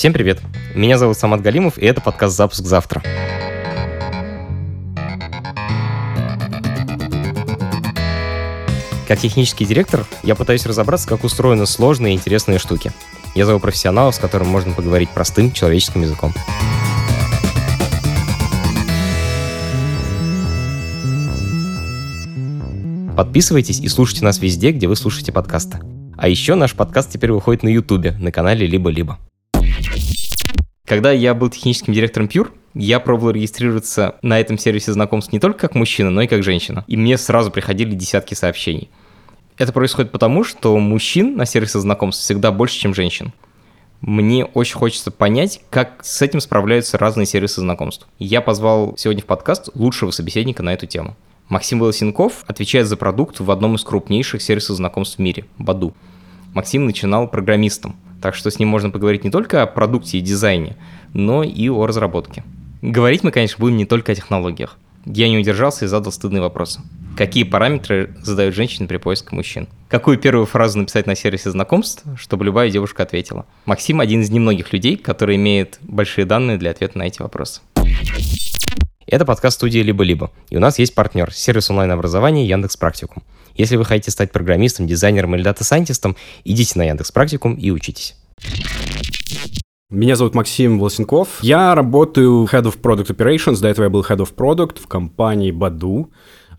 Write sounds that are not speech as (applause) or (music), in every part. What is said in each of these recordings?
Всем привет! Меня зовут Самат Галимов, и это подкаст «Запуск завтра». Как технический директор, я пытаюсь разобраться, как устроены сложные и интересные штуки. Я зову профессионалов, с которым можно поговорить простым человеческим языком. Подписывайтесь и слушайте нас везде, где вы слушаете подкасты. А еще наш подкаст теперь выходит на Ютубе, на канале «Либо-либо». Когда я был техническим директором Pure, я пробовал регистрироваться на этом сервисе знакомств не только как мужчина, но и как женщина. И мне сразу приходили десятки сообщений. Это происходит потому, что мужчин на сервисе знакомств всегда больше, чем женщин. Мне очень хочется понять, как с этим справляются разные сервисы знакомств. Я позвал сегодня в подкаст лучшего собеседника на эту тему. Максим Волосенков отвечает за продукт в одном из крупнейших сервисов знакомств в мире – Баду. Максим начинал программистом – так что с ним можно поговорить не только о продукте и дизайне, но и о разработке. Говорить мы, конечно, будем не только о технологиях. Я не удержался и задал стыдный вопрос. Какие параметры задают женщины при поиске мужчин? Какую первую фразу написать на сервисе знакомств, чтобы любая девушка ответила? Максим один из немногих людей, который имеет большие данные для ответа на эти вопросы. Это подкаст студии «Либо-либо». И у нас есть партнер – сервис онлайн-образования Яндекс Практикум. Если вы хотите стать программистом, дизайнером или дата-сайентистом, идите на Яндекс Практикум и учитесь. Меня зовут Максим Волосенков. Я работаю Head of Product Operations. До этого я был Head of Product в компании Баду.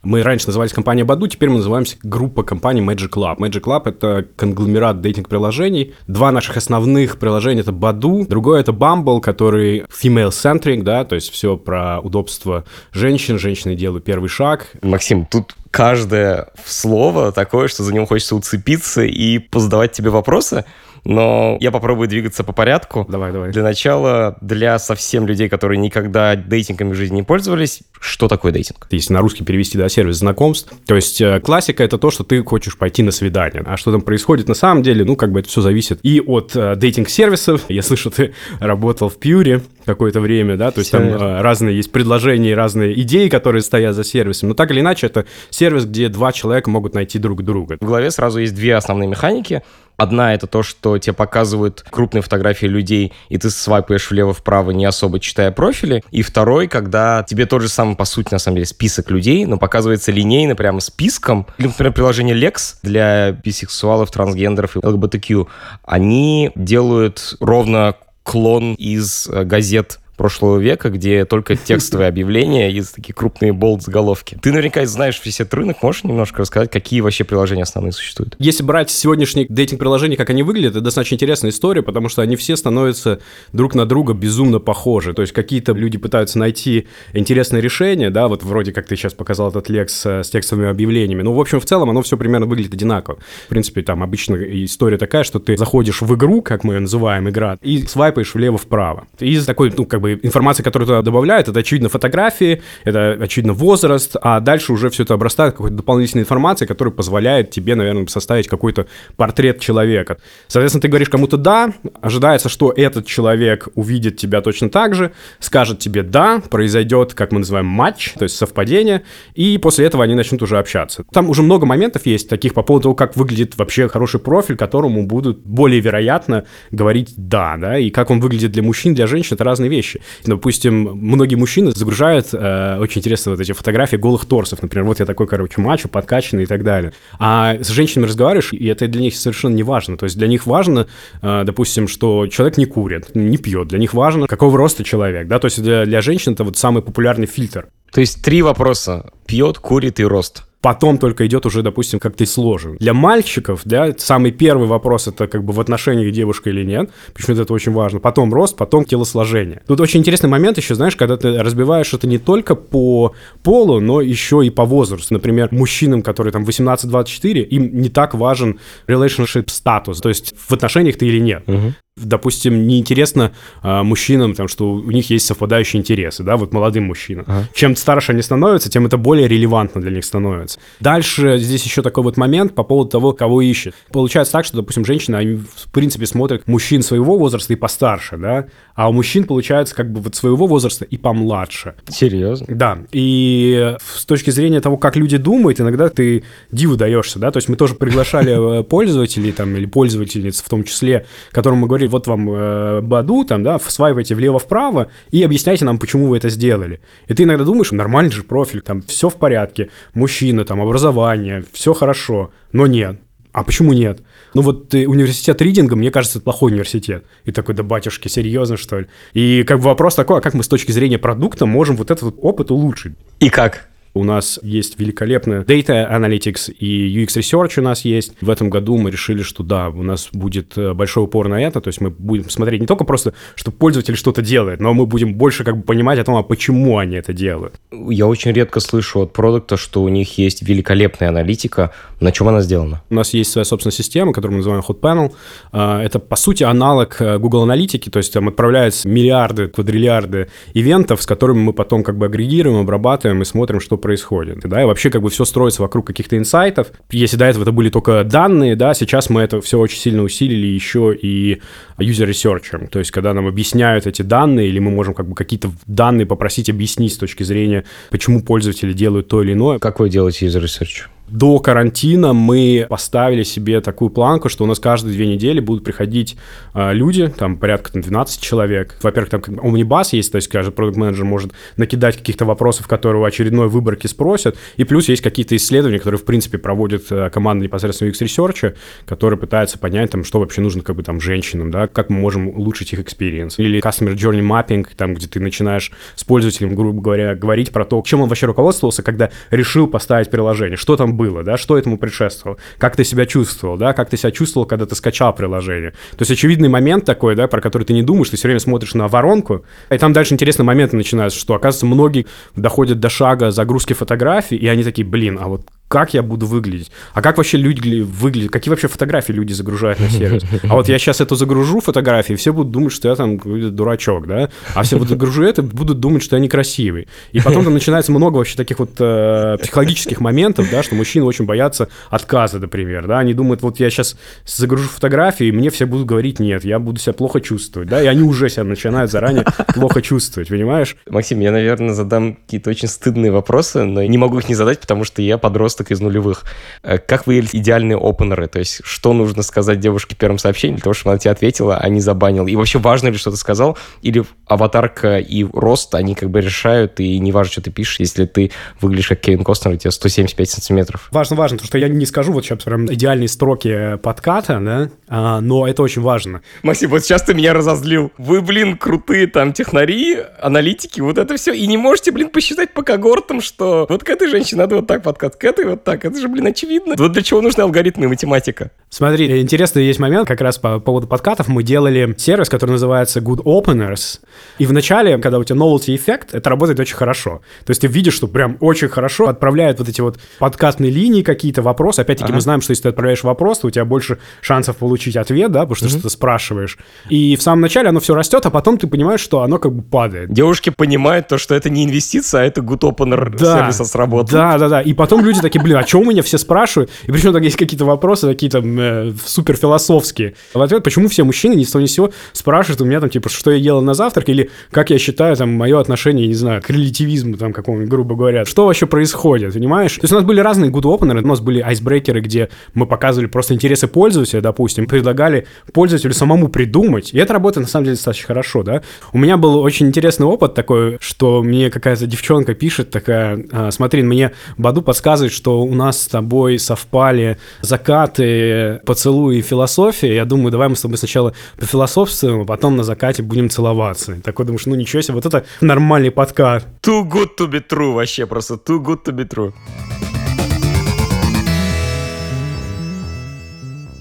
Мы раньше назывались компания Баду, теперь мы называемся группа компаний Magic Club. Magic Club — это конгломерат дейтинг-приложений. Два наших основных приложения — это Баду, другое — это Bumble, который female-centric, да, то есть все про удобство женщин, женщины делают первый шаг. Максим, тут каждое слово такое, что за него хочется уцепиться и позадавать тебе вопросы но я попробую двигаться по порядку. Давай, давай. Для начала, для совсем людей, которые никогда дейтингами в жизни не пользовались, что такое дейтинг? Если на русский перевести, да, сервис знакомств, то есть э, классика — это то, что ты хочешь пойти на свидание. А что там происходит на самом деле, ну, как бы это все зависит и от э, дейтинг-сервисов. (laughs) Я слышу, ты работал в Пьюре какое-то время, да, то есть все там э, разные есть предложения, разные идеи, которые стоят за сервисом. Но так или иначе, это сервис, где два человека могут найти друг друга. В голове сразу есть две основные механики. Одна — это то, что тебе показывают крупные фотографии людей, и ты свайпаешь влево-вправо, не особо читая профили. И второй, когда тебе тот же самый, по сути, на самом деле, список людей, но показывается линейно прямо списком. Или, например, приложение Lex для бисексуалов, трансгендеров и ЛГБТQ. Они делают ровно клон из э, газет прошлого века, где только текстовые объявления и такие крупные болт-заголовки. Ты наверняка знаешь весь этот рынок, можешь немножко рассказать, какие вообще приложения основные существуют? Если брать сегодняшние дейтинг-приложения, как они выглядят, это достаточно интересная история, потому что они все становятся друг на друга безумно похожи. То есть какие-то люди пытаются найти интересное решение, да, вот вроде как ты сейчас показал этот лекс с текстовыми объявлениями. Ну, в общем, в целом оно все примерно выглядит одинаково. В принципе, там обычно история такая, что ты заходишь в игру, как мы ее называем, игра, и свайпаешь влево-вправо. И такой, ну, как бы информация, которую туда добавляют, это очевидно фотографии, это очевидно возраст, а дальше уже все это обрастает какой-то дополнительной информацией, которая позволяет тебе, наверное, составить какой-то портрет человека. Соответственно, ты говоришь кому-то «да», ожидается, что этот человек увидит тебя точно так же, скажет тебе «да», произойдет, как мы называем, матч, то есть совпадение, и после этого они начнут уже общаться. Там уже много моментов есть таких по поводу того, как выглядит вообще хороший профиль, которому будут более вероятно говорить «да», да, и как он выглядит для мужчин, для женщин, это разные вещи. Допустим, многие мужчины загружают э, очень интересные вот эти фотографии голых торсов. Например, вот я такой, короче, мачо, подкачанный и так далее. А с женщинами разговариваешь, и это для них совершенно не важно. То есть для них важно, э, допустим, что человек не курит, не пьет. Для них важно, какого роста человек, да. То есть для, для женщин это вот самый популярный фильтр. То есть три вопроса. Пьет, курит и рост. Потом только идет уже, допустим, как ты сложен. Для мальчиков, да, самый первый вопрос это как бы в отношениях девушка или нет. Почему-то это очень важно. Потом рост, потом телосложение. Тут очень интересный момент еще, знаешь, когда ты разбиваешь это не только по полу, но еще и по возрасту. Например, мужчинам, которые там 18-24, им не так важен relationship статус. То есть в отношениях ты или нет. Угу допустим, неинтересно а, мужчинам, там, что у них есть совпадающие интересы, да, вот молодым мужчинам. Ага. Чем старше они становятся, тем это более релевантно для них становится. Дальше здесь еще такой вот момент по поводу того, кого ищет. Получается так, что, допустим, женщины, они, в принципе, смотрят мужчин своего возраста и постарше, да, а у мужчин получается как бы вот своего возраста и помладше. Серьезно? Да. И с точки зрения того, как люди думают, иногда ты диву даешься, да, то есть мы тоже приглашали э, пользователей там или пользовательниц в том числе, которым мы говорили, вот вам э, Баду, там, да, свайвайте влево-вправо и объясняйте нам, почему вы это сделали. И ты иногда думаешь, нормальный же профиль, там, все в порядке, мужчина, там, образование, все хорошо, но нет. А почему нет? Ну вот университет Ридинга, мне кажется, это плохой университет. И такой, да батюшки, серьезно, что ли? И как бы вопрос такой, а как мы с точки зрения продукта можем вот этот вот опыт улучшить? И как? У нас есть великолепная Data Analytics и UX Research у нас есть. В этом году мы решили, что да, у нас будет э, большой упор на это, то есть мы будем смотреть не только просто, что пользователь что-то делает, но мы будем больше как бы понимать о том, а почему они это делают. Я очень редко слышу от продукта, что у них есть великолепная аналитика. На чем она сделана? У нас есть своя собственная система, которую мы называем Hot Panel. А, это, по сути, аналог э, Google Аналитики, то есть там отправляются миллиарды, квадриллиарды ивентов, с которыми мы потом как бы агрегируем, обрабатываем и смотрим, что происходит. Да, и вообще как бы все строится вокруг каких-то инсайтов. Если до этого это были только данные, да, сейчас мы это все очень сильно усилили еще и research. То есть когда нам объясняют эти данные, или мы можем как бы какие-то данные попросить объяснить с точки зрения, почему пользователи делают то или иное. Как вы делаете research? До карантина мы поставили себе такую планку, что у нас каждые две недели будут приходить э, люди, там порядка там, 12 человек. Во-первых, там Omnibus есть, то есть каждый продукт менеджер может накидать каких-то вопросов, которые у очередной выборки спросят. И плюс есть какие-то исследования, которые, в принципе, проводит э, команда непосредственно UX Research, которые пытаются понять, там, что вообще нужно как бы там женщинам, да, как мы можем улучшить их experience. Или Customer Journey Mapping, там, где ты начинаешь с пользователем, грубо говоря, говорить про то, чем он вообще руководствовался, когда решил поставить приложение, что там было, да, что этому предшествовало, как ты себя чувствовал, да, как ты себя чувствовал, когда ты скачал приложение. То есть очевидный момент такой, да, про который ты не думаешь, ты все время смотришь на воронку, и там дальше интересные моменты начинаются, что, оказывается, многие доходят до шага загрузки фотографий, и они такие, блин, а вот как я буду выглядеть? А как вообще люди выглядят? Какие вообще фотографии люди загружают на сервис? А вот я сейчас эту загружу фотографии, все будут думать, что я там дурачок, да? А все вот загружу это, будут думать, что я некрасивый. И потом там начинается много вообще таких вот э, психологических моментов, да, что мужчины очень боятся отказа, например, да? Они думают, вот я сейчас загружу фотографии, и мне все будут говорить нет, я буду себя плохо чувствовать, да? И они уже себя начинают заранее плохо чувствовать, понимаешь? Максим, я, наверное, задам какие-то очень стыдные вопросы, но не могу их не задать, потому что я подросток подросток из нулевых. Э, как выявить идеальные опенеры? То есть, что нужно сказать девушке в первом сообщении для того, чтобы она тебе ответила, а не забанила? И вообще, важно ли, что ты сказал? Или аватарка и рост, они как бы решают, и не важно, что ты пишешь, если ты выглядишь как Кевин Костнер, у тебя 175 сантиметров. Важно, важно, потому что я не скажу вот сейчас прям идеальные строки подката, да, а, но это очень важно. Максим, вот сейчас ты меня разозлил. Вы, блин, крутые там технари, аналитики, вот это все, и не можете, блин, посчитать по когортам, что вот к этой женщине надо вот так подкат, к этой вот так. Это же, блин, очевидно. Вот для чего нужны алгоритмы и математика. Смотри, интересный есть момент, как раз по поводу подкатов. Мы делали сервис, который называется Good Openers. И вначале, когда у тебя novelty эффект, это работает очень хорошо. То есть ты видишь, что прям очень хорошо отправляет вот эти вот подкастные линии, какие-то вопросы. Опять-таки ага. мы знаем, что если ты отправляешь вопрос, то у тебя больше шансов получить ответ, да, потому что угу. что-то спрашиваешь. И в самом начале оно все растет, а потом ты понимаешь, что оно как бы падает. Девушки понимают то, что это не инвестиция, а это good opener да, сервиса сработал. Да, да, да. И потом люди такие, блин, а что у меня все спрашивают? И причем так есть какие-то вопросы, такие там э, супер философские. В ответ, почему все мужчины ни с того ни с сего спрашивают у меня там, типа, что я ела на завтрак, или как я считаю, там, мое отношение, не знаю, к релятивизму, там, какому грубо говоря. Что вообще происходит, понимаешь? То есть у нас были разные openers, у нас были айсбрейкеры, где мы показывали просто интересы пользователя, допустим, предлагали пользователю самому придумать, и это работает, на самом деле, достаточно хорошо, да. У меня был очень интересный опыт такой, что мне какая-то девчонка пишет такая, «А, смотри, мне Баду подсказывает, что у нас с тобой совпали закаты, поцелуи и философия. Я думаю, давай мы с тобой сначала пофилософствуем, а потом на закате будем целоваться. И такой думаешь, ну ничего себе, вот это нормальный подкат. Too good to be true вообще, просто too good to be true.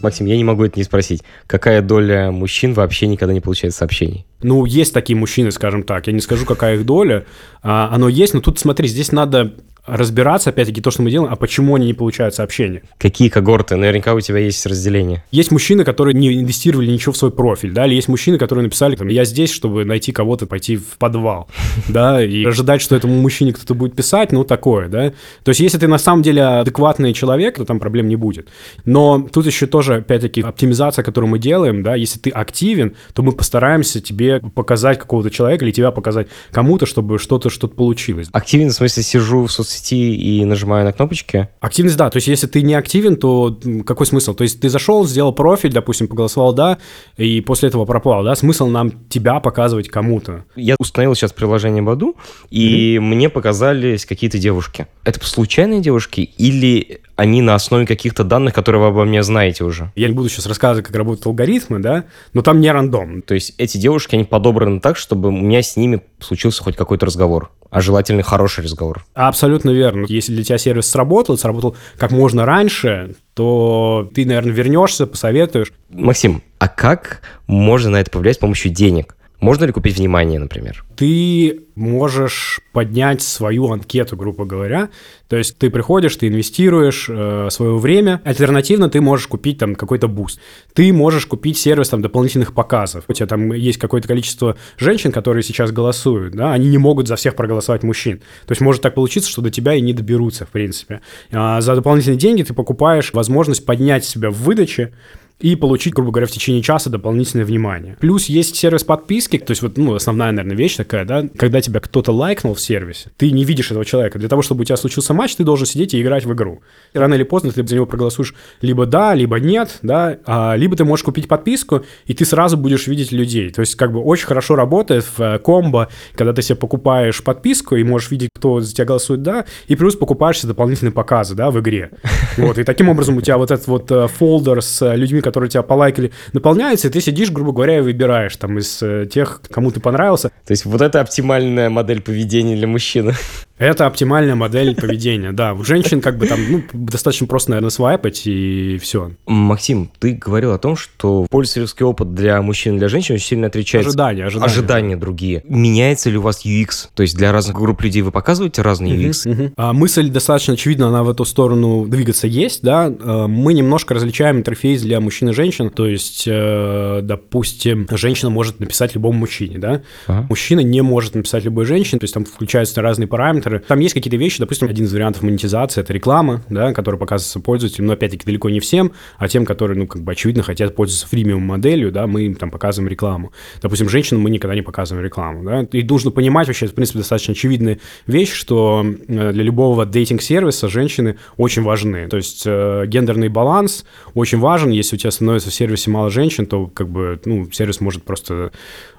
Максим, я не могу это не спросить. Какая доля мужчин вообще никогда не получает сообщений? Ну, есть такие мужчины, скажем так. Я не скажу, какая их доля. А, оно есть, но тут, смотри, здесь надо разбираться, опять-таки, то, что мы делаем, а почему они не получают сообщения. Какие когорты? Наверняка у тебя есть разделение. Есть мужчины, которые не инвестировали ничего в свой профиль, да, или есть мужчины, которые написали, там, я здесь, чтобы найти кого-то, пойти в подвал, (laughs) да, и ожидать, что этому мужчине кто-то будет писать, ну, такое, да. То есть, если ты на самом деле адекватный человек, то там проблем не будет. Но тут еще тоже, опять-таки, оптимизация, которую мы делаем, да, если ты активен, то мы постараемся тебе показать какого-то человека или тебя показать кому-то, чтобы что-то что-то получилось. Активен, в смысле, сижу в соцсетях соцсети и нажимаю на кнопочки. Активность, да. То есть, если ты не активен, то какой смысл? То есть, ты зашел, сделал профиль, допустим, поголосовал «да», и после этого пропал, да? Смысл нам тебя показывать кому-то? Я установил сейчас приложение Баду, и mm-hmm. мне показались какие-то девушки. Это случайные девушки или они на основе каких-то данных, которые вы обо мне знаете уже. Я не буду сейчас рассказывать, как работают алгоритмы, да, но там не рандом. То есть эти девушки, они подобраны так, чтобы у меня с ними случился хоть какой-то разговор, а желательно хороший разговор. Абсолютно верно. Если для тебя сервис сработал, сработал как можно раньше, то ты, наверное, вернешься, посоветуешь. Максим, а как можно на это повлиять с помощью денег? Можно ли купить внимание, например? Ты можешь поднять свою анкету, грубо говоря. То есть ты приходишь, ты инвестируешь э, свое время. Альтернативно ты можешь купить там какой-то boost. Ты можешь купить сервис там дополнительных показов. У тебя там есть какое-то количество женщин, которые сейчас голосуют, да, они не могут за всех проголосовать мужчин. То есть может так получиться, что до тебя и не доберутся, в принципе. А за дополнительные деньги ты покупаешь возможность поднять себя в выдаче, и получить, грубо говоря, в течение часа дополнительное внимание. Плюс есть сервис подписки, то есть вот, ну, основная, наверное, вещь такая, да, когда тебя кто-то лайкнул в сервисе, ты не видишь этого человека. Для того, чтобы у тебя случился матч, ты должен сидеть и играть в игру. И рано или поздно ты за него проголосуешь либо да, либо нет, да, а, либо ты можешь купить подписку, и ты сразу будешь видеть людей. То есть как бы очень хорошо работает в э, комбо, когда ты себе покупаешь подписку и можешь видеть, кто за тебя голосует да, и плюс покупаешь себе дополнительные показы, да, в игре. Вот, и таким образом у тебя вот этот вот э, фолдер с людьми, которые тебя полайкали, наполняется, и ты сидишь, грубо говоря, и выбираешь там из э, тех, кому ты понравился. То есть вот это оптимальная модель поведения для мужчины. Это оптимальная модель поведения, да. У женщин как бы там, ну, достаточно просто, наверное, свайпать и все. Максим, ты говорил о том, что пользовательский опыт для мужчин и для женщин очень сильно отличается. Ожидания, ожидания. Ожидания другие. Меняется ли у вас UX? То есть для разных групп людей вы показываете разные UX? Uh-huh, uh-huh. А, мысль достаточно очевидна, она в эту сторону двигаться есть, да. А, мы немножко различаем интерфейс для мужчин и женщин. То есть, э, допустим, женщина может написать любому мужчине, да. Uh-huh. Мужчина не может написать любой женщине, то есть там включаются разные параметры, параметры. Там есть какие-то вещи, допустим, один из вариантов монетизации — это реклама, да, которая показывается пользователям, но опять-таки далеко не всем, а тем, которые, ну, как бы очевидно хотят пользоваться фримиум моделью, да, мы им там показываем рекламу. Допустим, женщинам мы никогда не показываем рекламу, да. И нужно понимать вообще, в принципе, достаточно очевидная вещь, что э, для любого дейтинг-сервиса женщины очень важны. То есть э, гендерный баланс очень важен. Если у тебя становится в сервисе мало женщин, то как бы, ну, сервис может просто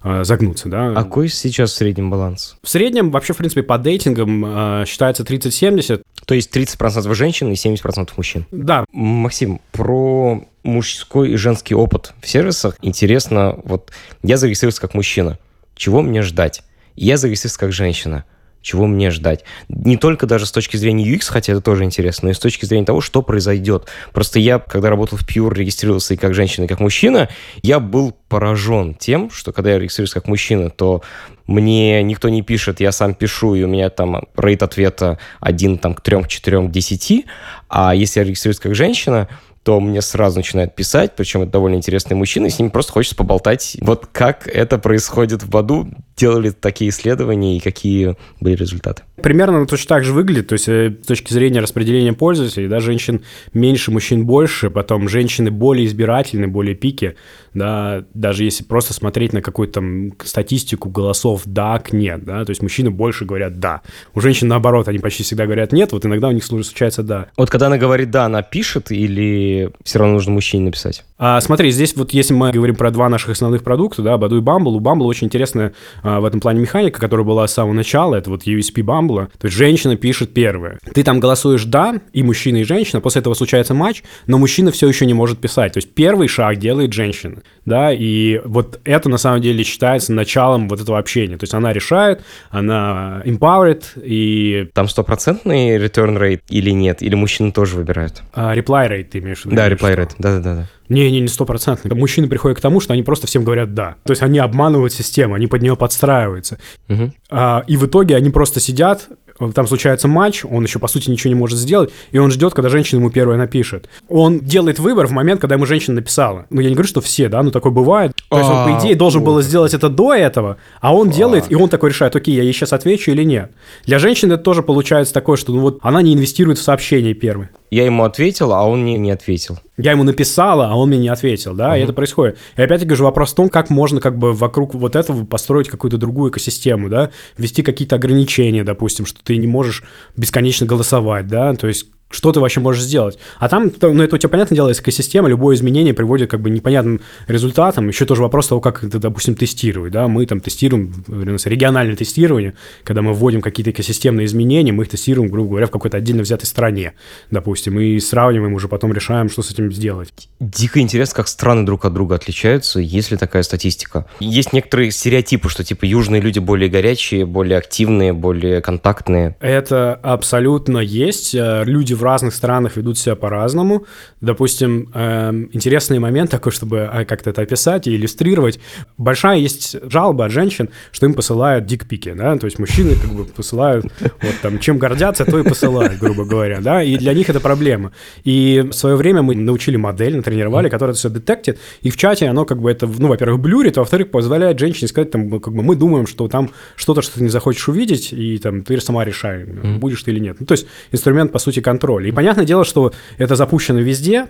э, загнуться, да. А какой сейчас в среднем баланс? В среднем вообще, в принципе, по дейтингам э, считается 30-70. То есть 30% женщин и 70% мужчин. Да. Максим, про мужской и женский опыт в сервисах интересно, вот я зарегистрировался как мужчина, чего мне ждать? Я зарегистрировался как женщина, чего мне ждать. Не только даже с точки зрения UX, хотя это тоже интересно, но и с точки зрения того, что произойдет. Просто я, когда работал в Pure, регистрировался и как женщина, и как мужчина, я был поражен тем, что когда я регистрируюсь как мужчина, то мне никто не пишет, я сам пишу, и у меня там рейд ответа 1 там, к 3, к 4, к 10, а если я регистрируюсь как женщина, то мне сразу начинают писать, причем это довольно интересные мужчины, и с ними просто хочется поболтать. Вот как это происходит в Баду, делали такие исследования и какие были результаты? Примерно точно так же выглядит, то есть э, с точки зрения распределения пользователей, да, женщин меньше, мужчин больше, потом женщины более избирательны, более пики, да, даже если просто смотреть на какую-то там статистику голосов да к нет, да, то есть мужчины больше говорят да. У женщин наоборот, они почти всегда говорят нет, вот иногда у них случается да. Вот когда она говорит да, она пишет или все равно нужно мужчине написать? А, смотри, здесь вот если мы говорим про два наших основных продукта, да, Баду и Bumble, у Bumble очень интересная а, в этом плане механика, которая была с самого начала, это вот USP Bumble, то есть женщина пишет первое. Ты там голосуешь «да», и мужчина, и женщина, после этого случается матч, но мужчина все еще не может писать. То есть первый шаг делает женщина, да, и вот это на самом деле считается началом вот этого общения. То есть она решает, она empowered, и... Там стопроцентный return rate или нет? Или мужчины тоже выбирают? А, reply rate ты имеешь в виду? Да, reply rate, да-да-да. Не-не, не стопроцентный. Мужчины приходят к тому, что они просто всем говорят «да». То есть они обманывают систему, они под нее подстраиваются. Угу. А, и в итоге они просто сидят, там случается матч, он еще, по сути, ничего не может сделать, и он ждет, когда женщина ему первая напишет. Он делает выбор в момент, когда ему женщина написала. Ну, я не говорю, что все, да, но такое бывает. То есть он, по идее, должен был сделать это до этого, а он делает, и он такой решает, окей, я ей сейчас отвечу или нет. Для женщины это тоже получается такое, что ну вот она не инвестирует в сообщение первое. Я ему ответил, а он мне не ответил. Я ему написала, а он мне не ответил, да, uh-huh. и это происходит. И опять-таки же вопрос в том, как можно как бы вокруг вот этого построить какую-то другую экосистему, да, ввести какие-то ограничения, допустим, что ты не можешь бесконечно голосовать, да, то есть что ты вообще можешь сделать. А там, ну, это у тебя, понятное дело, экосистема, любое изменение приводит как бы непонятным результатам. Еще тоже вопрос того, как это, допустим, тестировать, да, мы там тестируем, региональное тестирование, когда мы вводим какие-то экосистемные изменения, мы их тестируем, грубо говоря, в какой-то отдельно взятой стране, допустим, и сравниваем, уже потом решаем, что с этим сделать. Дико интересно, как страны друг от друга отличаются, есть ли такая статистика. Есть некоторые стереотипы, что, типа, южные люди более горячие, более активные, более контактные. Это абсолютно есть. Э, люди в разных странах ведут себя по-разному. Допустим, э, интересный момент такой, чтобы а, как-то это описать и иллюстрировать. Большая есть жалоба от женщин, что им посылают дикпики, да, то есть мужчины как бы посылают, вот там, чем гордятся, то и посылают, грубо говоря, да, и для них это проблема. И в свое время мы научили модель, натренировали, которая это все детектит, и в чате оно как бы это, ну, во-первых, блюрит, а во-вторых, позволяет женщине сказать, там, как бы мы думаем, что там что-то, что ты не захочешь увидеть, и там ты сама решай, будешь ты или нет. Ну, то есть инструмент, по сути, контроль контроль. И понятное дело, что это запущено везде,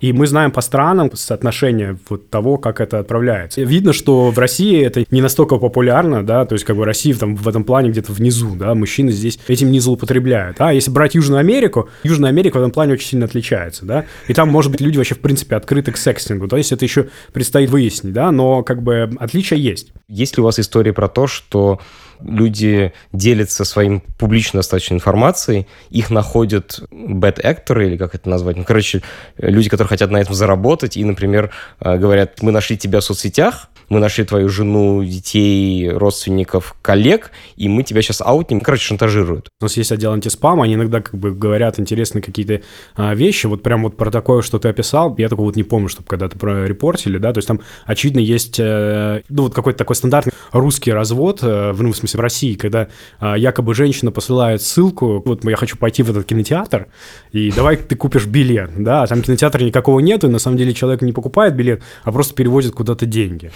и мы знаем по странам соотношение вот того, как это отправляется. Видно, что в России это не настолько популярно, да, то есть как бы Россия там в этом плане где-то внизу, да, мужчины здесь этим не злоупотребляют. А если брать Южную Америку, Южная Америка в этом плане очень сильно отличается, да, и там, может быть, люди вообще в принципе открыты к секстингу, то есть это еще предстоит выяснить, да, но как бы отличия есть. Есть ли у вас истории про то, что люди делятся своим публично достаточно информацией, их находят бэт-экторы, или как это назвать, ну, короче, люди, которые хотят на этом заработать, и, например, э, говорят, мы нашли тебя в соцсетях, мы нашли твою жену, детей, родственников, коллег, и мы тебя сейчас аутнем. Короче, шантажируют. У нас есть отдел антиспама, они иногда как бы говорят интересные какие-то а, вещи. Вот прям вот про такое, что ты описал, я такого вот не помню, чтобы когда-то про репортили, да, то есть там, очевидно, есть, э, ну, вот какой-то такой стандартный русский развод, э, ну, в смысле, в России, когда э, якобы женщина посылает ссылку, вот я хочу пойти в этот кинотеатр, и давай ты купишь билет, да, а там кинотеатра никакого нету, и на самом деле человек не покупает билет, а просто переводит куда-то деньги.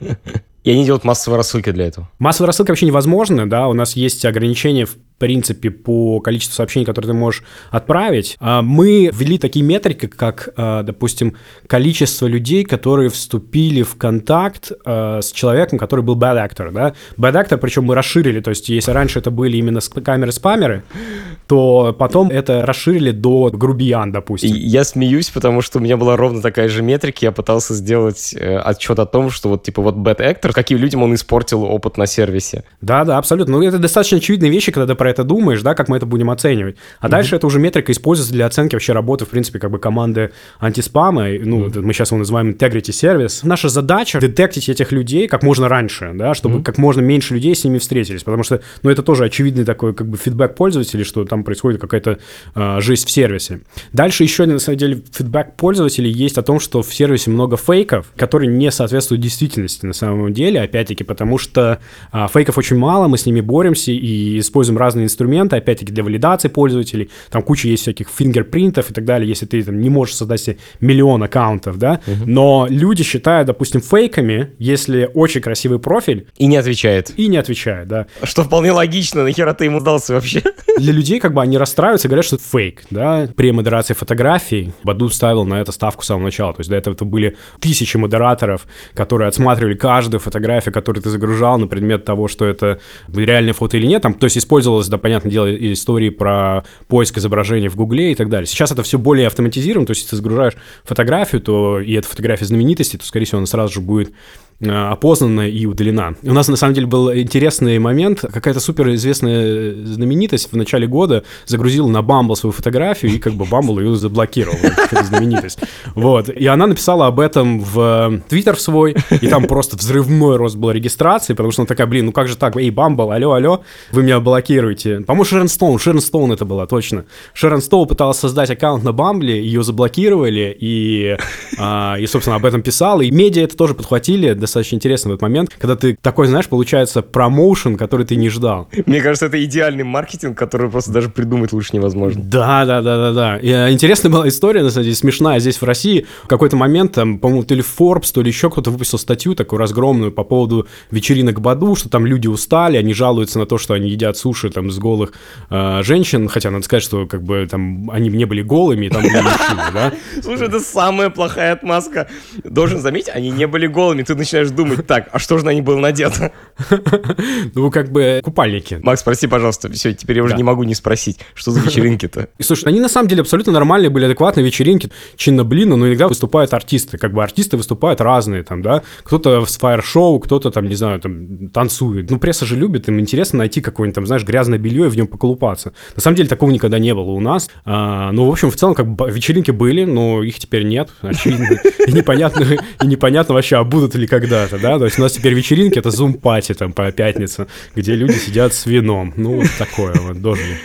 (laughs) И они делают массовые рассылки для этого. Массовая рассылка вообще невозможна, да, у нас есть ограничения в принципе, по количеству сообщений, которые ты можешь отправить, а, мы ввели такие метрики, как, а, допустим, количество людей, которые вступили в контакт а, с человеком, который был bad actor, да. Bad actor, причем мы расширили, то есть если раньше это были именно камеры-спамеры, то потом это расширили до грубиян, допустим. И я смеюсь, потому что у меня была ровно такая же метрика, я пытался сделать э, отчет о том, что вот типа вот bad actor, каким людям он испортил опыт на сервисе. Да-да, абсолютно. Ну, это достаточно очевидные вещи, когда ты про это думаешь, да, как мы это будем оценивать. А mm-hmm. дальше это уже метрика используется для оценки вообще работы, в принципе, как бы команды антиспама. Ну, mm-hmm. мы сейчас его называем integrity service. Наша задача детектить этих людей как можно раньше, да, чтобы mm-hmm. как можно меньше людей с ними встретились. Потому что, ну, это тоже очевидный такой как бы фидбэк пользователей, что там происходит какая-то э, жизнь в сервисе. Дальше еще, на самом деле, фидбэк пользователей есть о том, что в сервисе много фейков, которые не соответствуют действительности на самом деле, опять-таки, потому что э, фейков очень мало, мы с ними боремся и используем разные разные инструменты, опять-таки для валидации пользователей, там куча есть всяких фингерпринтов и так далее, если ты там не можешь создать себе миллион аккаунтов, да, угу. но люди считают, допустим, фейками, если очень красивый профиль. И не отвечает. И не отвечает, да. Что вполне логично, нахера ты ему сдался вообще? Для людей как бы они расстраиваются говорят, что это фейк, да. При модерации фотографий Баду ставил на это ставку с самого начала, то есть до этого это были тысячи модераторов, которые отсматривали каждую фотографию, которую ты загружал на предмет того, что это реальное фото или нет, там, то есть использовалось да, понятное дело, истории про поиск изображений в Гугле и так далее. Сейчас это все более автоматизировано, то есть если ты загружаешь фотографию, то и эта фотография знаменитости, то, скорее всего, она сразу же будет опознана и удалена. У нас, на самом деле, был интересный момент. Какая-то суперизвестная знаменитость в начале года загрузила на Bumble свою фотографию, и как бы Bumble ее заблокировал. знаменитость. Вот. И она написала об этом в Твиттер свой, и там просто взрывной рост был регистрации, потому что она такая, блин, ну как же так? Эй, Bumble, алло, алло, вы меня блокируете. По-моему, Шерон Стоун, Шерон Стоун это была, точно. Шерон Стоун пыталась создать аккаунт на Bumble, ее заблокировали, и, а, и собственно, об этом писала. И медиа это тоже подхватили, достаточно интересно в этот момент, когда ты такой, знаешь, получается промоушен, который ты не ждал. Мне кажется, это идеальный маркетинг, который просто даже придумать лучше невозможно. Да, да, да, да, да. И, э, интересная была история, на самом деле, смешная здесь в России. В какой-то момент, там, по-моему, то ли Forbes, то ли еще кто-то выпустил статью такую разгромную по поводу вечеринок Баду, что там люди устали, они жалуются на то, что они едят суши там с голых э, женщин, хотя надо сказать, что как бы там они не были голыми, там были мужчины, да. (laughs) Слушай, это самая плохая отмазка. Должен заметить, они не были голыми. Ты начинаешь думать, так, а что же на них было надето? (laughs) Ну, как бы купальники. Макс, спроси, пожалуйста, все, теперь я уже не могу не спросить, что за вечеринки-то? (laughs) Слушай, они на самом деле абсолютно нормальные были, адекватные вечеринки, чинно блин, но иногда выступают артисты, как бы артисты выступают разные там, да, кто-то в фаер-шоу, кто-то там, не знаю, там танцует. Ну, пресса же любит, им интересно найти какое-нибудь там, знаешь, грязное белье и в нем поколупаться. На самом деле такого никогда не было у нас. А, ну, в общем, в целом, как бы вечеринки были, но их теперь нет, очевидно. (laughs) И непонятно, и непонятно вообще, а будут ли когда-то, да? То есть у нас теперь вечеринки — это зум-пати там по пятницам, где люди сидят с вином. Ну, вот такое вот, дожили.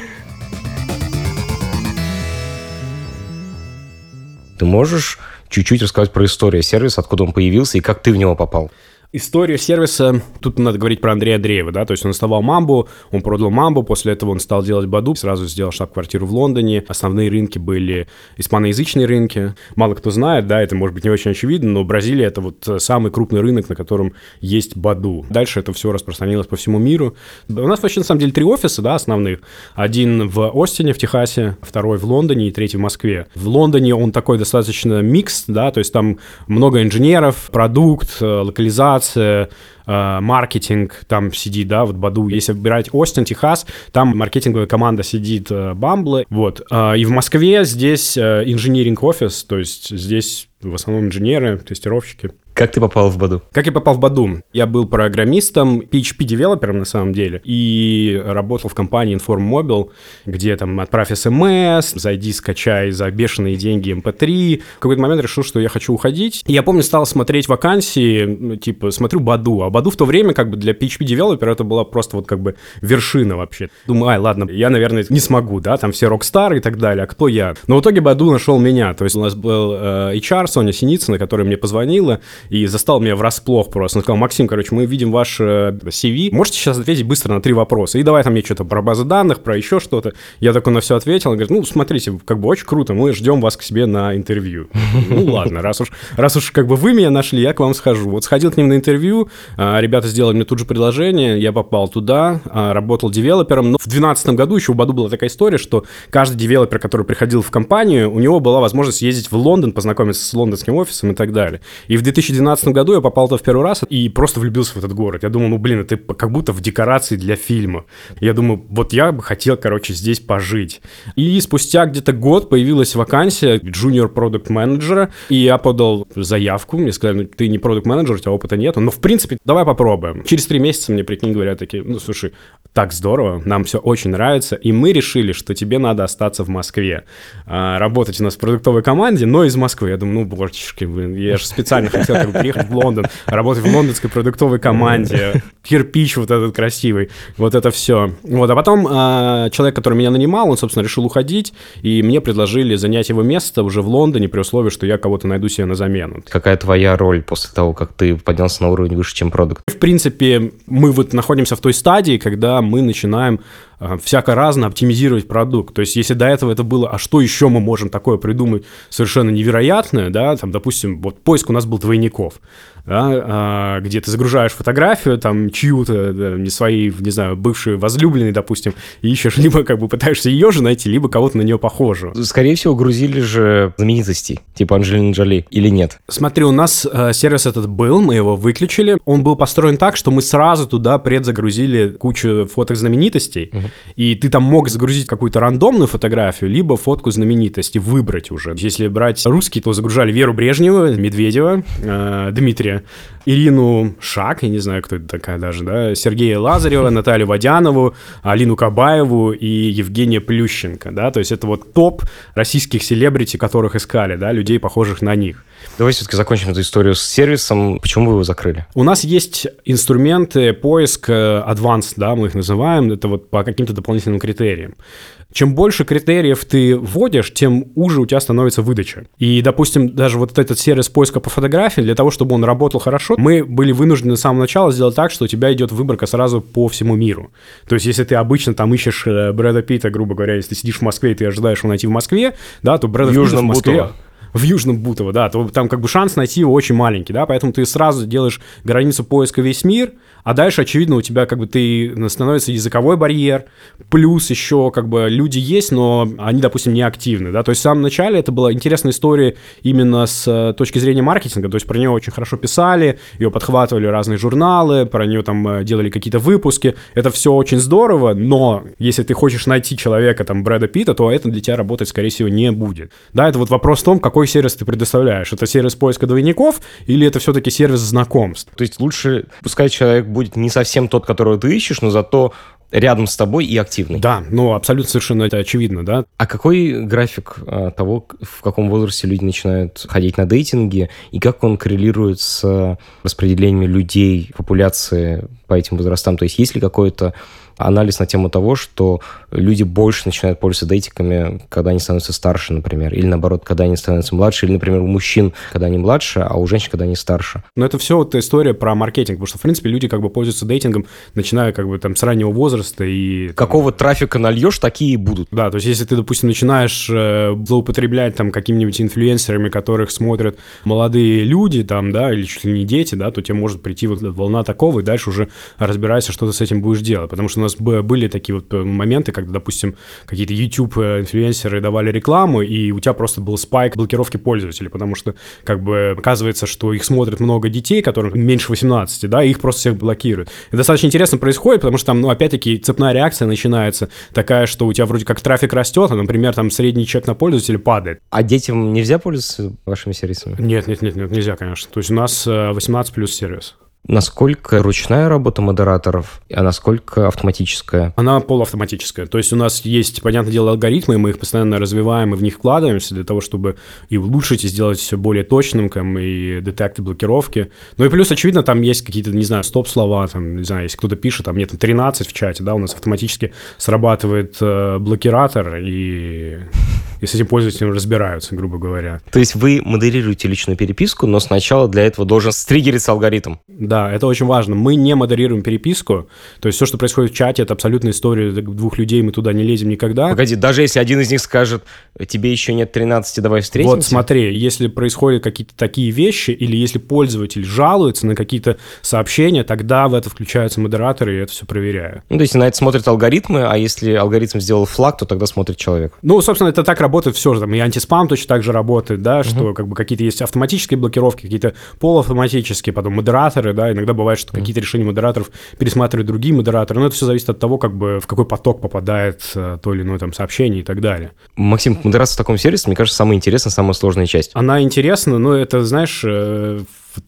Ты можешь чуть-чуть рассказать про историю сервиса, откуда он появился и как ты в него попал? Историю сервиса, тут надо говорить про Андрея Андреева, да, то есть он оставал Мамбу, он продал Мамбу, после этого он стал делать Баду, сразу сделал штаб-квартиру в Лондоне, основные рынки были испаноязычные рынки, мало кто знает, да, это может быть не очень очевидно, но Бразилия это вот самый крупный рынок, на котором есть Баду. Дальше это все распространилось по всему миру. У нас вообще на самом деле три офиса, да, основных. Один в Остине, в Техасе, второй в Лондоне и третий в Москве. В Лондоне он такой достаточно микс, да, то есть там много инженеров, продукт, э, локализация, коммуникация, э, маркетинг там сидит, да, вот Баду. Если выбирать Остин, Техас, там маркетинговая команда сидит Бамблы, э, вот. Э, и в Москве здесь инжиниринг офис, то есть здесь в основном инженеры, тестировщики. Как ты попал в Баду? Как я попал в Баду? Я был программистом, PHP-девелопером на самом деле, и работал в компании Inform Mobile, где там отправь смс, зайди, скачай за бешеные деньги MP3. Эм в какой-то момент решил, что я хочу уходить. И я помню, стал смотреть вакансии, ну, типа, смотрю Баду. А Баду в то время как бы для PHP-девелопера это была просто вот как бы вершина вообще. Думаю, ай, ладно, я, наверное, не смогу, да, там все рок-стары и так далее, а кто я? Но в итоге Баду нашел меня. То есть у нас был э, HR, Соня Синицына, которая мне позвонила, и застал меня врасплох просто. Он сказал, Максим, короче, мы видим ваш э, CV, можете сейчас ответить быстро на три вопроса? И давай там мне что-то про базы данных, про еще что-то. Я такой на все ответил, он говорит, ну, смотрите, как бы очень круто, мы ждем вас к себе на интервью. (laughs) Ну, ладно, раз уж, раз уж как бы вы меня нашли, я к вам схожу. Вот сходил к ним на интервью, а, ребята сделали мне тут же предложение, я попал туда, а, работал девелопером, но в 2012 году еще у Баду была такая история, что каждый девелопер, который приходил в компанию, у него была возможность ездить в Лондон, познакомиться с лондонским офисом и так далее. И в 2012 году я попал туда в первый раз и просто влюбился в этот город. Я думал, ну, блин, это как будто в декорации для фильма. Я думаю, вот я бы хотел, короче, здесь пожить. И спустя где-то год появилась вакансия junior продукт менеджера и я подал заявку. Мне сказали, ну, ты не продукт менеджер у тебя опыта нет. Но, в принципе, давай попробуем. Через три месяца мне, прикинь, говорят такие, ну, слушай, так здорово, нам все очень нравится, и мы решили, что тебе надо остаться в Москве. А, работать у нас в продуктовой команде, но из Москвы. Я думаю, ну, божечки, блин, я же специально хотел как бы, приехать в Лондон, работать в лондонской продуктовой команде, кирпич вот этот красивый, вот это все. Вот, а потом а, человек, который меня нанимал, он, собственно, решил уходить, и мне предложили занять его место уже в Лондоне при условии, что я кого-то найду себе на замену. Какая твоя роль после того, как ты поднялся на уровень выше, чем продукт? В принципе, мы вот находимся в той стадии, когда мы начинаем э, всяко разно оптимизировать продукт. То есть, если до этого это было, а что еще мы можем такое придумать совершенно невероятное, да, там, допустим, вот поиск у нас был двойников да, а, где ты загружаешь фотографию, там, чью-то, да, не своей, не знаю, бывшей возлюбленной, допустим, и ищешь, (laughs) либо как бы пытаешься ее же найти, либо кого-то на нее похожего. Скорее всего, грузили же знаменитостей, типа Анджелины Джоли, или нет? Смотри, у нас э, сервис этот был, мы его выключили. Он был построен так, что мы сразу туда предзагрузили кучу фоток знаменитостей, угу. И ты там мог загрузить какую-то рандомную фотографию, либо фотку знаменитости, выбрать уже. Если брать русский, то загружали Веру Брежневу, Медведева, э, Дмитрия Ирину Шак, я не знаю, кто это такая даже, да, Сергея Лазарева, (laughs) Наталью Водянову, Алину Кабаеву и Евгения Плющенко, да, то есть это вот топ российских селебрити, которых искали, да, людей, похожих на них. Давай все-таки закончим эту историю с сервисом. Почему вы его закрыли? У нас есть инструменты поиска Advanced, да, мы их называем. Это вот по каким-то дополнительным критериям. Чем больше критериев ты вводишь, тем уже у тебя становится выдача. И, допустим, даже вот этот сервис поиска по фотографии, для того, чтобы он работал хорошо, мы были вынуждены с самого начала сделать так, что у тебя идет выборка сразу по всему миру. То есть, если ты обычно там ищешь э, Брэда Питта, грубо говоря, если ты сидишь в Москве и ты ожидаешь его найти в Москве, да, то Брэда Южном в Москве... Бутово в Южном Бутово, да, то там как бы шанс найти его очень маленький, да, поэтому ты сразу делаешь границу поиска весь мир, а дальше, очевидно, у тебя как бы ты становится языковой барьер, плюс еще как бы люди есть, но они, допустим, не активны, да, то есть в самом начале это была интересная история именно с э, точки зрения маркетинга, то есть про нее очень хорошо писали, ее подхватывали разные журналы, про нее там э, делали какие-то выпуски, это все очень здорово, но если ты хочешь найти человека, там, Брэда Питта, то это для тебя работать, скорее всего, не будет. Да, это вот вопрос в том, какой сервис ты предоставляешь. Это сервис поиска двойников или это все-таки сервис знакомств? То есть лучше, пускай человек будет не совсем тот, которого ты ищешь, но зато рядом с тобой и активный. Да, ну абсолютно совершенно это очевидно, да. А какой график а, того, в каком возрасте люди начинают ходить на дейтинги, и как он коррелирует с распределением людей, популяции по этим возрастам? То есть есть ли какое-то анализ на тему того, что люди больше начинают пользоваться дейтиками, когда они становятся старше, например, или наоборот, когда они становятся младше, или, например, у мужчин, когда они младше, а у женщин, когда они старше. Но это все вот история про маркетинг, потому что, в принципе, люди как бы пользуются дейтингом, начиная как бы там с раннего возраста и... Какого трафика нальешь, такие и будут. Да, то есть если ты, допустим, начинаешь э, злоупотреблять там какими-нибудь инфлюенсерами, которых смотрят молодые люди там, да, или чуть ли не дети, да, то тебе может прийти вот волна такого, и дальше уже разбирайся, что ты с этим будешь делать. Потому что нас были такие вот э, моменты, когда, допустим, какие-то YouTube-инфлюенсеры давали рекламу, и у тебя просто был спайк блокировки пользователей, потому что, как бы, оказывается, что их смотрит много детей, которым меньше 18, да, и их просто всех блокируют. И достаточно интересно происходит, потому что там, ну, опять-таки, цепная реакция начинается такая, что у тебя вроде как трафик растет, а, например, там средний чек на пользователя падает. А детям нельзя пользоваться вашими сервисами? Нет, нет, нет, нет, нельзя, конечно. То есть у нас 18 э, плюс сервис. Насколько ручная работа модераторов, а насколько автоматическая? Она полуавтоматическая. То есть у нас есть, понятное дело, алгоритмы, мы их постоянно развиваем и в них вкладываемся для того, чтобы и улучшить, и сделать все более точным, там, и детекты блокировки. Ну и плюс, очевидно, там есть какие-то, не знаю, стоп-слова, там, не знаю, если кто-то пишет, там, нет, 13 в чате, да, у нас автоматически срабатывает э, блокиратор, и и с этим пользователем разбираются, грубо говоря. То есть вы модерируете личную переписку, но сначала для этого должен стриггериться алгоритм. Да, это очень важно. Мы не модерируем переписку, то есть все, что происходит в чате, это абсолютная история двух людей, мы туда не лезем никогда. Погоди, даже если один из них скажет, тебе еще нет 13, давай встретимся? Вот смотри, если происходят какие-то такие вещи, или если пользователь жалуется на какие-то сообщения, тогда в это включаются модераторы, и это все проверяю. Ну, то есть на это смотрят алгоритмы, а если алгоритм сделал флаг, то тогда смотрит человек. Ну, собственно, это так работает все же, там и антиспам точно так же работает, да, что угу. как бы какие-то есть автоматические блокировки, какие-то полуавтоматические, потом модераторы, да, иногда бывает, что угу. какие-то решения модераторов пересматривают другие модераторы, но это все зависит от того, как бы в какой поток попадает э, то или иное там сообщение и так далее. Максим, модерация в таком сервисе, мне кажется, самая интересная, самая сложная часть. Она интересна, но это, знаешь, э,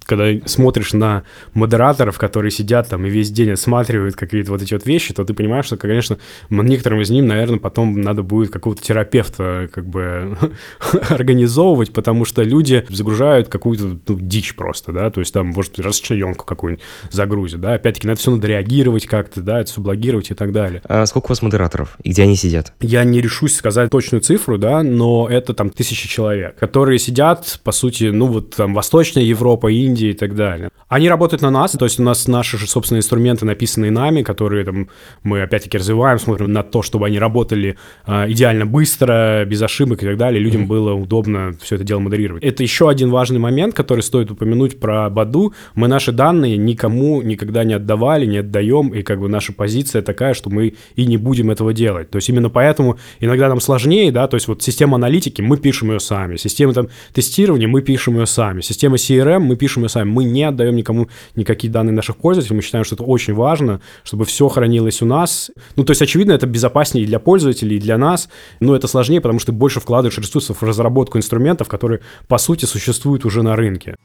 когда смотришь на модераторов, которые сидят там и весь день осматривают какие-то вот эти вот вещи, то ты понимаешь, что, конечно, некоторым из них, наверное, потом надо будет какого-то терапевта как бы (laughs) организовывать, потому что люди загружают какую-то ну, дичь просто, да, то есть там, может быть, расчлененку какую-нибудь загрузят, да, опять-таки на это все надо реагировать как-то, да, это все блокировать и так далее. А сколько у вас модераторов и где они сидят? Я не решусь сказать точную цифру, да, но это там тысячи человек, которые сидят, по сути, ну вот там Восточная Европа, Индии и так далее. Они работают на нас, то есть у нас наши же собственные инструменты, написанные нами, которые там мы опять-таки развиваем, смотрим на то, чтобы они работали э, идеально быстро, без ошибок и так далее. Людям mm-hmm. было удобно все это дело модерировать. Это еще один важный момент, который стоит упомянуть про Баду. Мы наши данные никому никогда не отдавали, не отдаем, и как бы наша позиция такая, что мы и не будем этого делать. То есть именно поэтому иногда нам сложнее, да, то есть вот система аналитики, мы пишем ее сами, система там тестирования, мы пишем ее сами, система CRM, мы пишем ее сами. Мы не отдаем никому никакие данные наших пользователей. Мы считаем, что это очень важно, чтобы все хранилось у нас. Ну, то есть, очевидно, это безопаснее и для пользователей, и для нас, но это сложнее, потому что ты больше вкладываешь ресурсов в разработку инструментов, которые, по сути, существуют уже на рынке.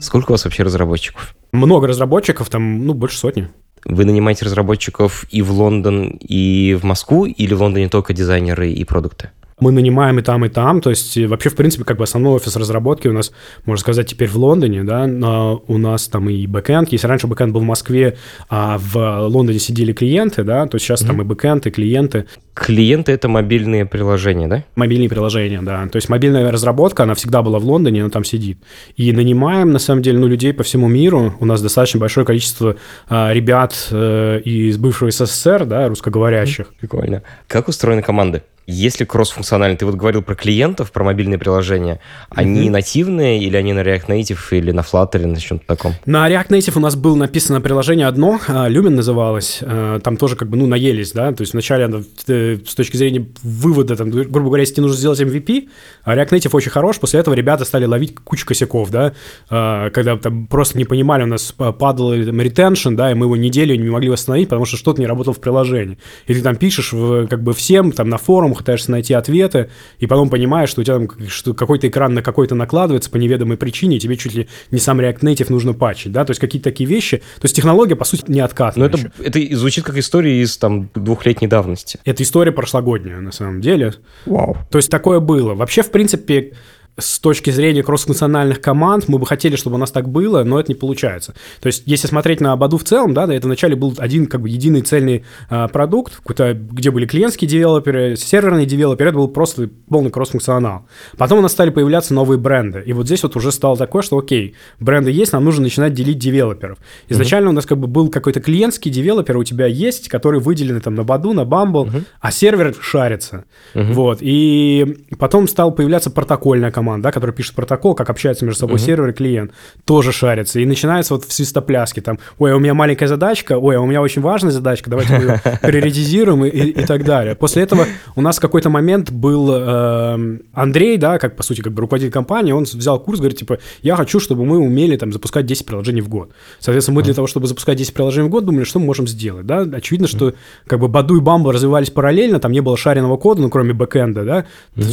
Сколько у вас вообще разработчиков? Много разработчиков, там, ну, больше сотни. Вы нанимаете разработчиков и в Лондон, и в Москву, или в Лондоне только дизайнеры и продукты? Мы нанимаем и там, и там. То есть вообще, в принципе, как бы основной офис разработки у нас, можно сказать, теперь в Лондоне, да, но у нас там и backend. Если раньше backend был в Москве, а в Лондоне сидели клиенты, да, то сейчас mm-hmm. там и backend, и клиенты. Клиенты — это мобильные приложения, да? Мобильные приложения, да. То есть мобильная разработка, она всегда была в Лондоне, она там сидит. И нанимаем, на самом деле, ну, людей по всему миру. У нас достаточно большое количество а, ребят а, из бывшего СССР, да, русскоговорящих. Прикольно. Как устроены команды? Если кросс-функциональный, ты вот говорил про клиентов, про мобильные приложения, они mm-hmm. нативные или они на React Native или на Flutter или на чем-то таком? На React Native у нас было написано приложение одно, а, Lumen называлось, а, там тоже как бы, ну, наелись, да, то есть вначале э, с точки зрения вывода, там, грубо говоря, если тебе нужно сделать MVP, а React Native очень хорош, после этого ребята стали ловить кучу косяков, да, когда там просто не понимали, у нас падал retention, да, и мы его неделю не могли восстановить, потому что что-то не работало в приложении. И ты там пишешь в, как бы всем, там на форумах, пытаешься найти ответы, и потом понимаешь, что у тебя там что какой-то экран на какой-то накладывается по неведомой причине, и тебе чуть ли не сам React Native нужно патчить, да, то есть какие-то такие вещи. То есть технология, по сути, не откатная. Но это, это звучит как история из там двухлетней давности. Это история прошлогодняя, на самом деле. Вау. То есть такое было. Вообще, в принципе, с точки зрения кроссфункциональных команд мы бы хотели, чтобы у нас так было, но это не получается. То есть, если смотреть на Баду в целом, да, это вначале был один как бы единый цельный а, продукт, где были клиентские девелоперы, серверные девелоперы, это был просто полный кроссфункционал. Потом у нас стали появляться новые бренды, и вот здесь вот уже стало такое, что окей, бренды есть, нам нужно начинать делить девелоперов. Изначально mm-hmm. у нас как бы был какой-то клиентский девелопер, у тебя есть, который выделены там на Баду, на Bumble, mm-hmm. а сервер шарится. Mm-hmm. Вот, и потом стал появляться протокольная команда, команд, да, которые пишут протокол, как общаются между собой uh-huh. сервер и клиент, тоже шарится. И начинается вот в свистопляске, там, ой, а у меня маленькая задачка, ой, а у меня очень важная задачка, давайте мы ее (laughs) приоритизируем и, и, и так далее. После этого у нас в какой-то момент был э, Андрей, да, как, по сути, как бы руководитель компании, он взял курс, говорит, типа, я хочу, чтобы мы умели там запускать 10 приложений в год. Соответственно, мы для того, чтобы запускать 10 приложений в год, думали, что мы можем сделать, да. Очевидно, что как бы Баду и Бамбл развивались параллельно, там не было шаренного кода, ну, кроме бэкэнда, да.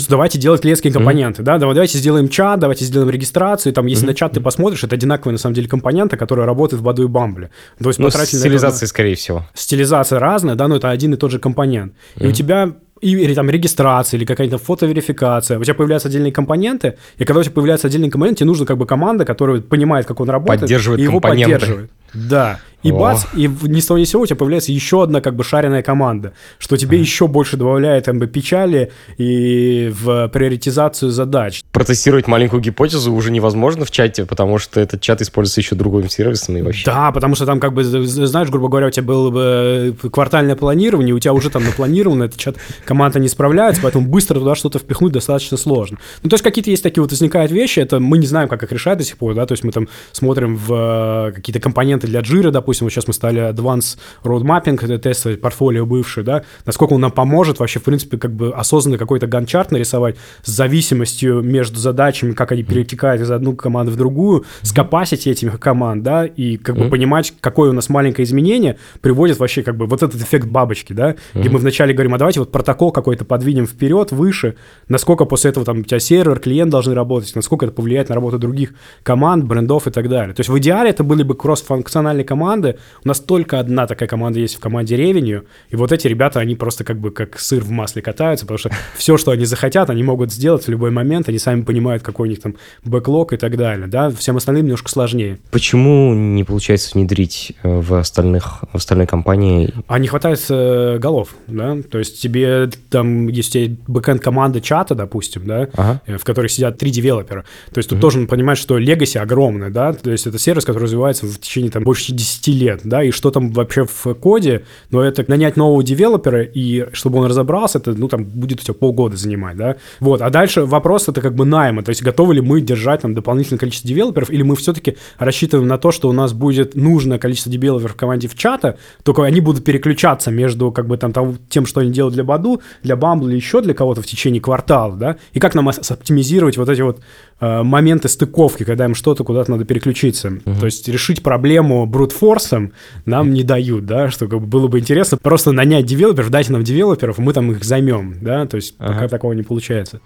Давайте делать клиентские компоненты, да, давайте сделаем чат, давайте сделаем регистрацию, там, если mm-hmm. на чат ты посмотришь, это одинаковые, на самом деле, компоненты, которые работают в Баду и Бамбле. То есть ну, стилизация, скорее всего. Стилизация разная, да, но это один и тот же компонент. Mm-hmm. И у тебя или там регистрация, или какая-то фотоверификация. У тебя появляются отдельные компоненты, и когда у тебя появляется отдельный компонент, тебе нужна как бы команда, которая понимает, как он работает, поддерживает и его компоненты. поддерживает. Да. И О. бац, и ни с того ни с сего у тебя появляется еще одна как бы шаренная команда, что тебе mm. еще больше добавляет как бы, печали и в приоритизацию задач. Протестировать маленькую гипотезу уже невозможно в чате, потому что этот чат используется еще другими сервисами и вообще. Да, потому что там как бы, знаешь, грубо говоря, у тебя было бы квартальное планирование, у тебя уже там напланировано, этот чат команда не справляется, поэтому быстро туда что-то впихнуть достаточно сложно. Ну, то есть какие-то есть такие вот возникают вещи, это мы не знаем, как их решать до сих пор, да, то есть мы там смотрим в э, какие-то компоненты для джира, допустим, допустим, вот сейчас мы стали Advanced Road Mapping, это тестовать портфолио бывшее, да, насколько он нам поможет вообще, в принципе, как бы осознанно какой-то ганчарт нарисовать с зависимостью между задачами, как они перетекают из одну команду в другую, с capacity этих команд, да, и как бы понимать, какое у нас маленькое изменение приводит вообще как бы вот этот эффект бабочки, да, и мы вначале говорим, а давайте вот протокол какой-то подвинем вперед, выше, насколько после этого там у тебя сервер, клиент должны работать, насколько это повлияет на работу других команд, брендов и так далее. То есть в идеале это были бы кросс-функциональные команды, команды. У нас только одна такая команда есть в команде Revenue, и вот эти ребята, они просто как бы как сыр в масле катаются, потому что (laughs) все, что они захотят, они могут сделать в любой момент, они сами понимают, какой у них там бэклог и так далее, да, всем остальным немножко сложнее. Почему не получается внедрить э, в остальных, в остальной компании? А не хватает э, голов, да, то есть тебе там, если бэкэнд команда чата, допустим, да, ага. Э, в которой сидят три девелопера, то есть тут mm-hmm. должен понимать, что легаси огромный, да, то есть это сервис, который развивается в течение там больше 10 лет, да, и что там вообще в коде, но это нанять нового девелопера, и чтобы он разобрался, это, ну, там, будет у тебя полгода занимать, да, вот, а дальше вопрос это как бы найма, то есть готовы ли мы держать там дополнительное количество девелоперов, или мы все-таки рассчитываем на то, что у нас будет нужное количество девелоперов в команде в чата, только они будут переключаться между, как бы, там, тем, что они делают для Баду, для Bumble или еще для кого-то в течение квартала, да, и как нам оптимизировать вот эти вот моменты стыковки, когда им что-то куда-то надо переключиться, uh-huh. то есть решить проблему брутфорс ресурсам нам не дают, да, что как бы было бы интересно просто нанять девелоперов, дайте нам девелоперов, мы там их займем, да, то есть ага. пока такого не получается.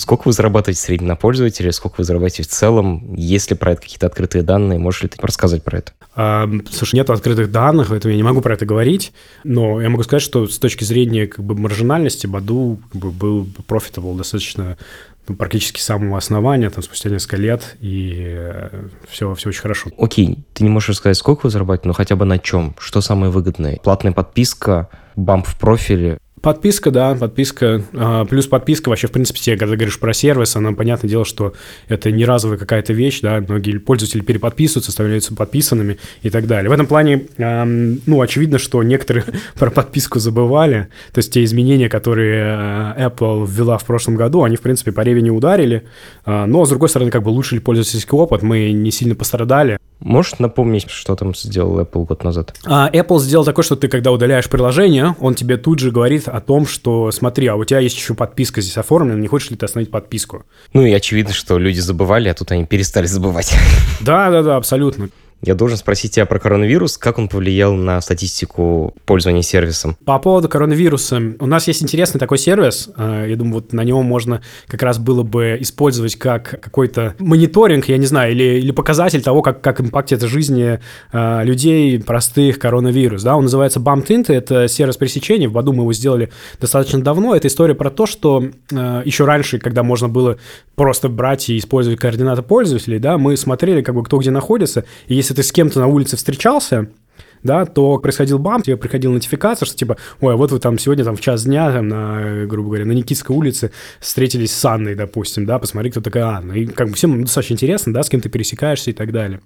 Сколько вы зарабатываете в среднем на пользователя, сколько вы зарабатываете в целом? Есть ли про это какие-то открытые данные? Можешь ли ты рассказать про это? А, слушай, нет открытых данных, поэтому я не могу про это говорить, но я могу сказать, что с точки зрения как бы маржинальности Баду как бы, был profitable достаточно ну, практически с самого основания, там, спустя несколько лет, и все, все очень хорошо. Окей, ты не можешь сказать, сколько вы зарабатываете, но хотя бы на чем? Что самое выгодное? Платная подписка, бамп в профиле, Подписка, да, подписка. А, плюс подписка вообще, в принципе, тебе, когда говоришь про сервис, она, понятное дело, что это не разовая какая-то вещь, да, многие пользователи переподписываются, становятся подписанными и так далее. В этом плане, ну, очевидно, что некоторые (laughs) про подписку забывали, то есть те изменения, которые э, Apple ввела в прошлом году, они, в принципе, по реве не ударили, а, но, с другой стороны, как бы улучшили пользовательский опыт, мы не сильно пострадали. Можешь напомнить, что там сделал Apple год назад? А, Apple сделал такое, что ты, когда удаляешь приложение, он тебе тут же говорит о том, что смотри, а у тебя есть еще подписка здесь оформлена, не хочешь ли ты остановить подписку? Ну и очевидно, что люди забывали, а тут они перестали забывать. Да, да, да, абсолютно. Я должен спросить тебя про коронавирус. Как он повлиял на статистику пользования сервисом? По поводу коронавируса. У нас есть интересный такой сервис. Э, я думаю, вот на нем можно как раз было бы использовать как какой-то мониторинг, я не знаю, или, или показатель того, как, как импактит жизни э, людей простых коронавирус. Да? Он называется BumpTint. Это сервис пресечения. В Баду мы его сделали достаточно давно. Это история про то, что э, еще раньше, когда можно было просто брать и использовать координаты пользователей, да, мы смотрели, как бы, кто где находится, и если если ты с кем-то на улице встречался, да, то происходил бам, тебе приходила нотификация, что типа, ой, вот вы там сегодня там в час дня, там, на, грубо говоря, на Никитской улице встретились с Анной, допустим, да, посмотри, кто такая Анна. И как бы всем достаточно интересно, да, с кем ты пересекаешься и так далее.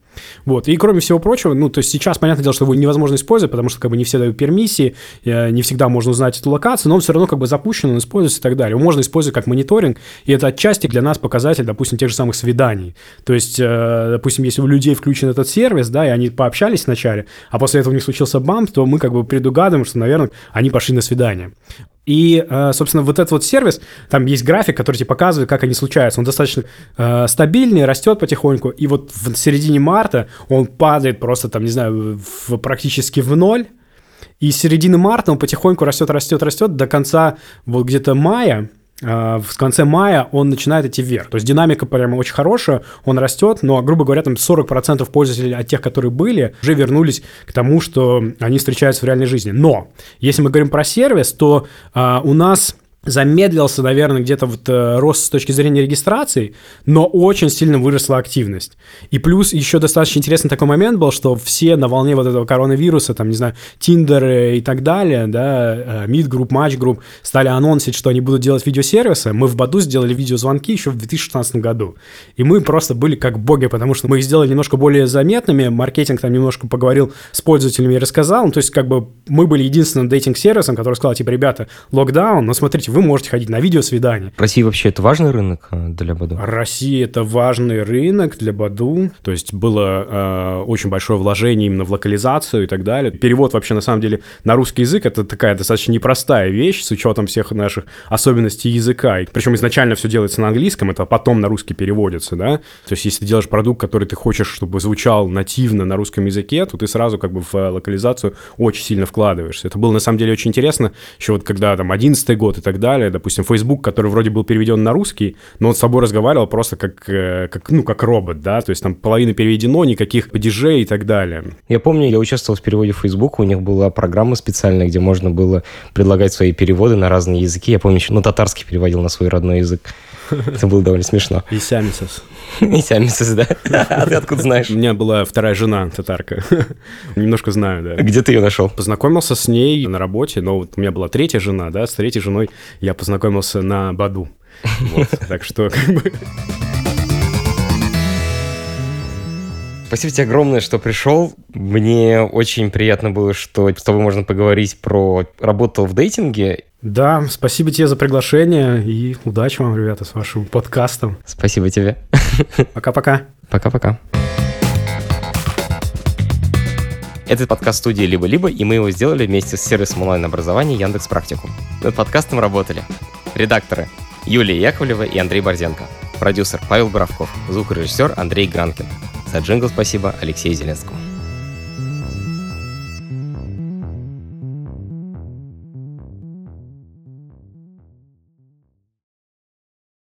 Вот, и кроме всего прочего, ну, то есть сейчас, понятное дело, что его невозможно использовать, потому что как бы не все дают пермиссии, э, не всегда можно узнать эту локацию, но он все равно как бы запущен, он используется и так далее. Его можно использовать как мониторинг, и это отчасти для нас показатель, допустим, тех же самых свиданий. То есть, э, допустим, если у людей включен этот сервис, да, и они пообщались вначале, а после этого у них случился бам, то мы как бы предугадываем, что, наверное, они пошли на свидание. И, э, собственно, вот этот вот сервис, там есть график, который тебе показывает, как они случаются. Он достаточно э, стабильный, растет потихоньку. И вот в середине марта он падает просто, там, не знаю, в, практически в ноль. И с середины марта он потихоньку растет, растет, растет до конца вот где-то мая в конце мая он начинает идти вверх. То есть динамика прямо очень хорошая, он растет, но, грубо говоря, там 40% пользователей от тех, которые были, уже вернулись к тому, что они встречаются в реальной жизни. Но, если мы говорим про сервис, то а, у нас замедлился, наверное, где-то вот э, рост с точки зрения регистрации, но очень сильно выросла активность. И плюс еще достаточно интересный такой момент был, что все на волне вот этого коронавируса, там, не знаю, Tinder и так далее, да, Meet Group, Match Group, стали анонсить, что они будут делать видеосервисы. Мы в Баду сделали видеозвонки еще в 2016 году. И мы просто были как боги, потому что мы их сделали немножко более заметными, маркетинг там немножко поговорил с пользователями и рассказал. Ну, то есть, как бы мы были единственным дейтинг-сервисом, который сказал, типа, ребята, локдаун, но смотрите, вы можете ходить на видеосвидание. Россия вообще это важный рынок э, для Баду? Россия это важный рынок для Баду. То есть было э, очень большое вложение именно в локализацию и так далее. Перевод вообще на самом деле на русский язык это такая достаточно непростая вещь с учетом всех наших особенностей языка. Причем изначально все делается на английском, это потом на русский переводится, да. То есть если ты делаешь продукт, который ты хочешь, чтобы звучал нативно на русском языке, то ты сразу как бы в локализацию очень сильно вкладываешься. Это было на самом деле очень интересно, еще вот когда там 11 год и так далее, допустим, Facebook, который вроде был переведен на русский, но он с собой разговаривал просто как, э, как, ну, как робот, да, то есть там половина переведено, никаких падежей и так далее. Я помню, я участвовал в переводе Facebook, у них была программа специальная, где можно было предлагать свои переводы на разные языки. Я помню, еще на татарский переводил на свой родной язык. (laughs) Это было довольно смешно. И сямисос. И сямисос, (laughs) да? А ты откуда знаешь? У меня была вторая жена, татарка. (laughs) Немножко знаю, да. Где ты ее нашел? Познакомился с ней на работе, но вот у меня была третья жена, да, с третьей женой я познакомился на Баду. Вот, так что как бы... Спасибо тебе огромное, что пришел. Мне очень приятно было, что с тобой можно поговорить про работу в дейтинге. Да, спасибо тебе за приглашение и удачи вам, ребята, с вашим подкастом. Спасибо тебе. Пока-пока. Пока-пока. Это подкаст студии «Либо-либо», и мы его сделали вместе с сервисом онлайн-образования Яндекс Практику. Над подкастом работали редакторы Юлия Яковлева и Андрей Борзенко, продюсер Павел Боровков, звукорежиссер Андрей Гранкин. За джингл спасибо Алексею Зеленскому.